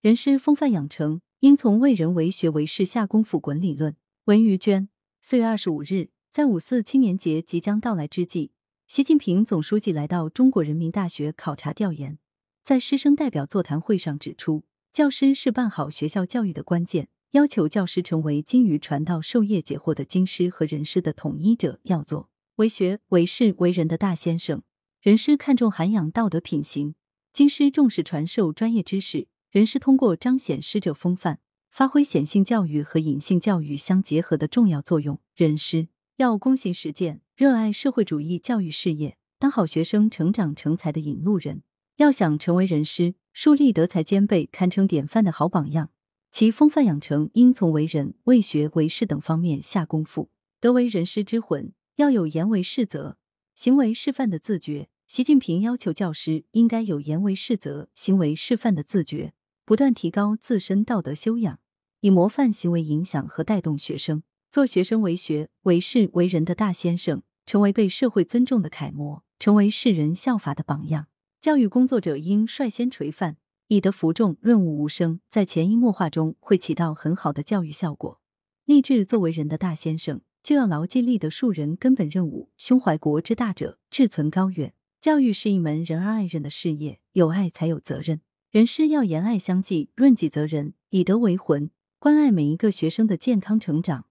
人师风范养成，应从为人为学为事下功夫滚理论。文于娟，四月二十五日，在五四青年节即将到来之际，习近平总书记来到中国人民大学考察调研，在师生代表座谈会上指出，教师是办好学校教育的关键，要求教师成为精于传道授业解惑的经师和人师的统一者，要做为学为事为人的大先生。人师看重涵养道德品行，经师重视传授专业知识。人师通过彰显师者风范，发挥显性教育和隐性教育相结合的重要作用。人师要躬行实践，热爱社会主义教育事业，当好学生成长成才的引路人。要想成为人师，树立德才兼备、堪称典范的好榜样，其风范养成应从为人、为学、为事等方面下功夫。得为人师之魂，要有言为事则、行为示范的自觉。习近平要求教师应该有言为事则、行为示范的自觉。不断提高自身道德修养，以模范行为影响和带动学生，做学生为学为事为人的大先生，成为被社会尊重的楷模，成为世人效法的榜样。教育工作者应率先垂范，以德服众，润物无声，在潜移默化中会起到很好的教育效果。立志作为人的大先生，就要牢记立德树人根本任务，胸怀国之大者，志存高远。教育是一门仁而爱人的事业，有爱才有责任。人师要言爱相济，润己则人，以德为魂，关爱每一个学生的健康成长，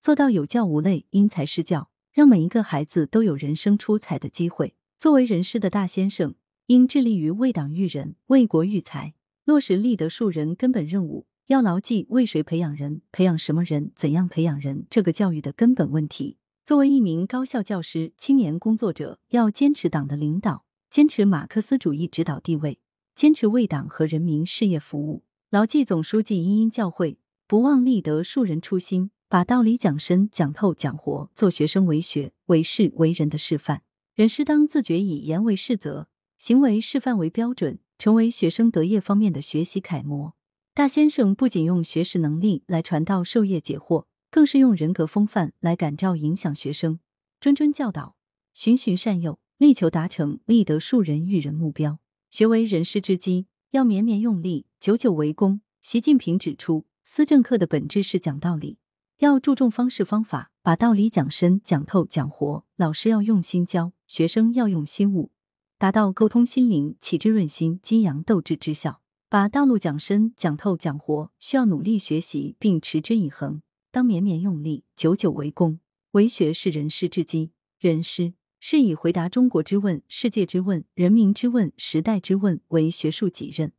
做到有教无类、因材施教，让每一个孩子都有人生出彩的机会。作为人师的大先生，应致力于为党育人、为国育才，落实立德树人根本任务。要牢记为谁培养人、培养什么人、怎样培养人这个教育的根本问题。作为一名高校教师、青年工作者，要坚持党的领导，坚持马克思主义指导地位。坚持为党和人民事业服务，牢记总书记殷殷教诲，不忘立德树人初心，把道理讲深、讲透、讲活，做学生为学、为事、为人的示范。人师当自觉以言为事则，行为示范为标准，成为学生德业方面的学习楷模。大先生不仅用学识能力来传道授业解惑，更是用人格风范来感召影响学生，谆谆教导，循循善诱，力求达成立德树人育人目标。学为人师之基，要绵绵用力，久久为功。习近平指出，思政课的本质是讲道理，要注重方式方法，把道理讲深、讲透、讲活。老师要用心教，学生要用心悟，达到沟通心灵、启智润心、激扬斗志之效。把道路讲深、讲透、讲活，需要努力学习并持之以恒，当绵绵用力，久久为功。为学是人师之基，人师。是以回答中国之问、世界之问、人民之问、时代之问为学术己任，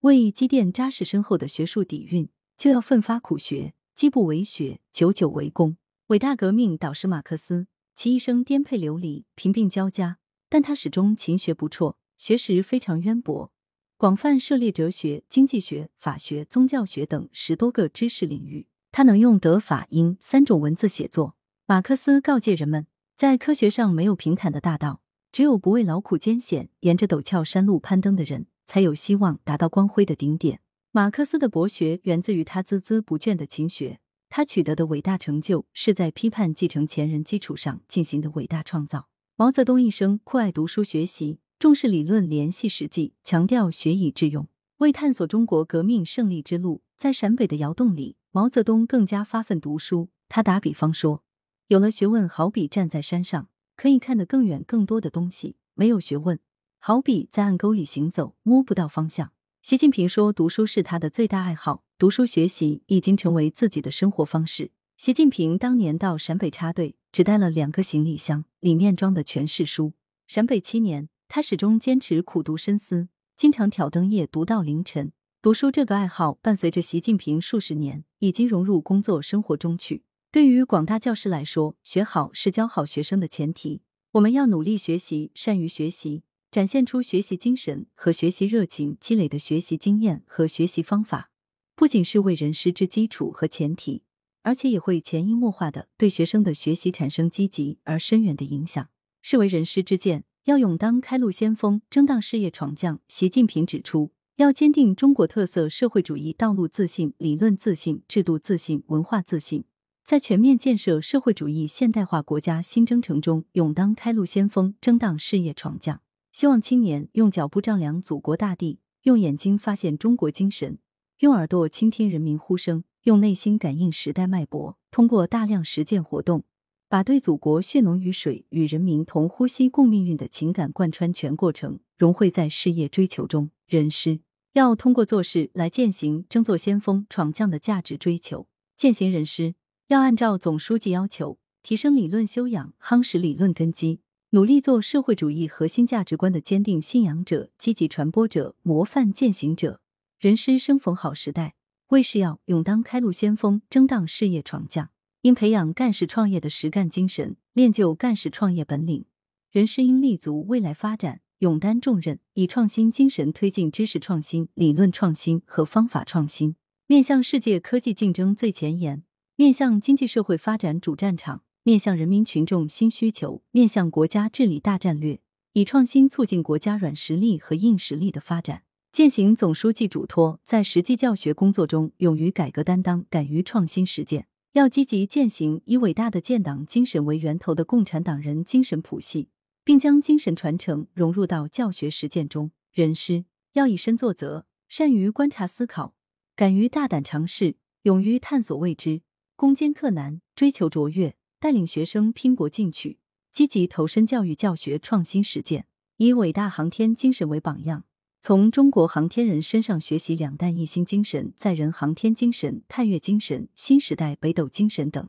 为积淀扎实深厚的学术底蕴，就要奋发苦学，积不为学，久久为功。伟大革命导师马克思，其一生颠沛流离、贫病交加，但他始终勤学不辍，学识非常渊博，广泛涉猎哲学、经济学、法学、宗教学等十多个知识领域。他能用德、法、英三种文字写作。马克思告诫人们。在科学上没有平坦的大道，只有不畏劳苦艰险，沿着陡峭山路攀登的人，才有希望达到光辉的顶点。马克思的博学源自于他孜孜不倦的勤学，他取得的伟大成就是在批判继承前人基础上进行的伟大创造。毛泽东一生酷爱读书学习，重视理论联系实际，强调学以致用。为探索中国革命胜利之路，在陕北的窑洞里，毛泽东更加发奋读书。他打比方说。有了学问，好比站在山上，可以看得更远、更多的东西；没有学问，好比在暗沟里行走，摸不到方向。习近平说，读书是他的最大爱好，读书学习已经成为自己的生活方式。习近平当年到陕北插队，只带了两个行李箱，里面装的全是书。陕北七年，他始终坚持苦读深思，经常挑灯夜读到凌晨。读书这个爱好伴随着习近平数十年，已经融入工作生活中去。对于广大教师来说，学好是教好学生的前提。我们要努力学习，善于学习，展现出学习精神和学习热情，积累的学习经验和学习方法，不仅是为人师之基础和前提，而且也会潜移默化的对学生的学习产生积极而深远的影响。是为人师之见，要勇当开路先锋，争当事业闯将。习近平指出，要坚定中国特色社会主义道路自信、理论自信、制度自信、文化自信。在全面建设社会主义现代化国家新征程中，勇当开路先锋，争当事业闯将。希望青年用脚步丈量祖国大地，用眼睛发现中国精神，用耳朵倾听人民呼声，用内心感应时代脉搏，通过大量实践活动，把对祖国血浓于水、与人民同呼吸共命运的情感贯穿全过程，融汇在事业追求中。人师要通过做事来践行争做先锋、闯将的价值追求。践行人师要按照总书记要求，提升理论修养，夯实理论根基。努力做社会主义核心价值观的坚定信仰者、积极传播者、模范践行者。人师生逢好时代，为是要勇当开路先锋，争当事业闯将。应培养干事创业的实干精神，练就干事创业本领。人师应立足未来发展，勇担重任，以创新精神推进知识创新、理论创新和方法创新，面向世界科技竞争最前沿，面向经济社会发展主战场。面向人民群众新需求，面向国家治理大战略，以创新促进国家软实力和硬实力的发展。践行总书记嘱托，在实际教学工作中勇于改革担当，敢于创新实践。要积极践行以伟大的建党精神为源头的共产党人精神谱系，并将精神传承融入到教学实践中。人师要以身作则，善于观察思考，敢于大胆尝试，勇于探索未知，攻坚克难，追求卓越。带领学生拼搏进取，积极投身教育教学创新实践，以伟大航天精神为榜样，从中国航天人身上学习两弹一星精神、载人航天精神、探月精神、新时代北斗精神等。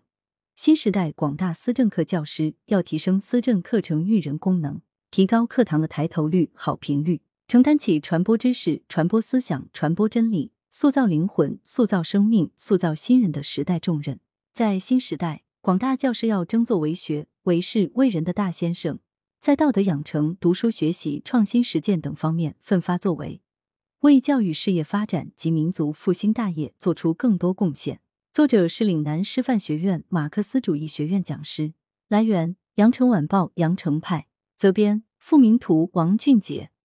新时代广大思政课教师要提升思政课程育人功能，提高课堂的抬头率、好评率，承担起传播知识、传播思想、传播真理、塑造灵魂、塑造生命、塑造新人的时代重任。在新时代。广大教师要争做为学、为事、为人的大先生，在道德养成、读书学习、创新实践等方面奋发作为，为教育事业发展及民族复兴大业做出更多贡献。作者是岭南师范学院马克思主义学院讲师。来源：羊城晚报羊城派。责编：付明图，王俊杰。